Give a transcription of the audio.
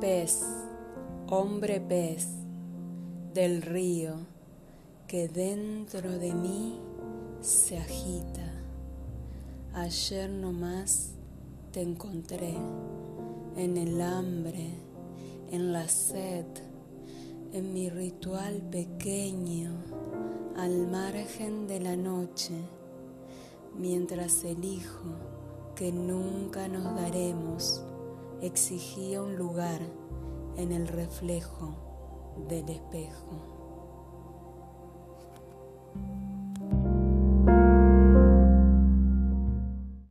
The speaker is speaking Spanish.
pez, hombre pez del río que dentro de mí se agita. Ayer nomás te encontré en el hambre, en la sed, en mi ritual pequeño, al margen de la noche, mientras el hijo que nunca nos daremos exigía un lugar en el reflejo del espejo.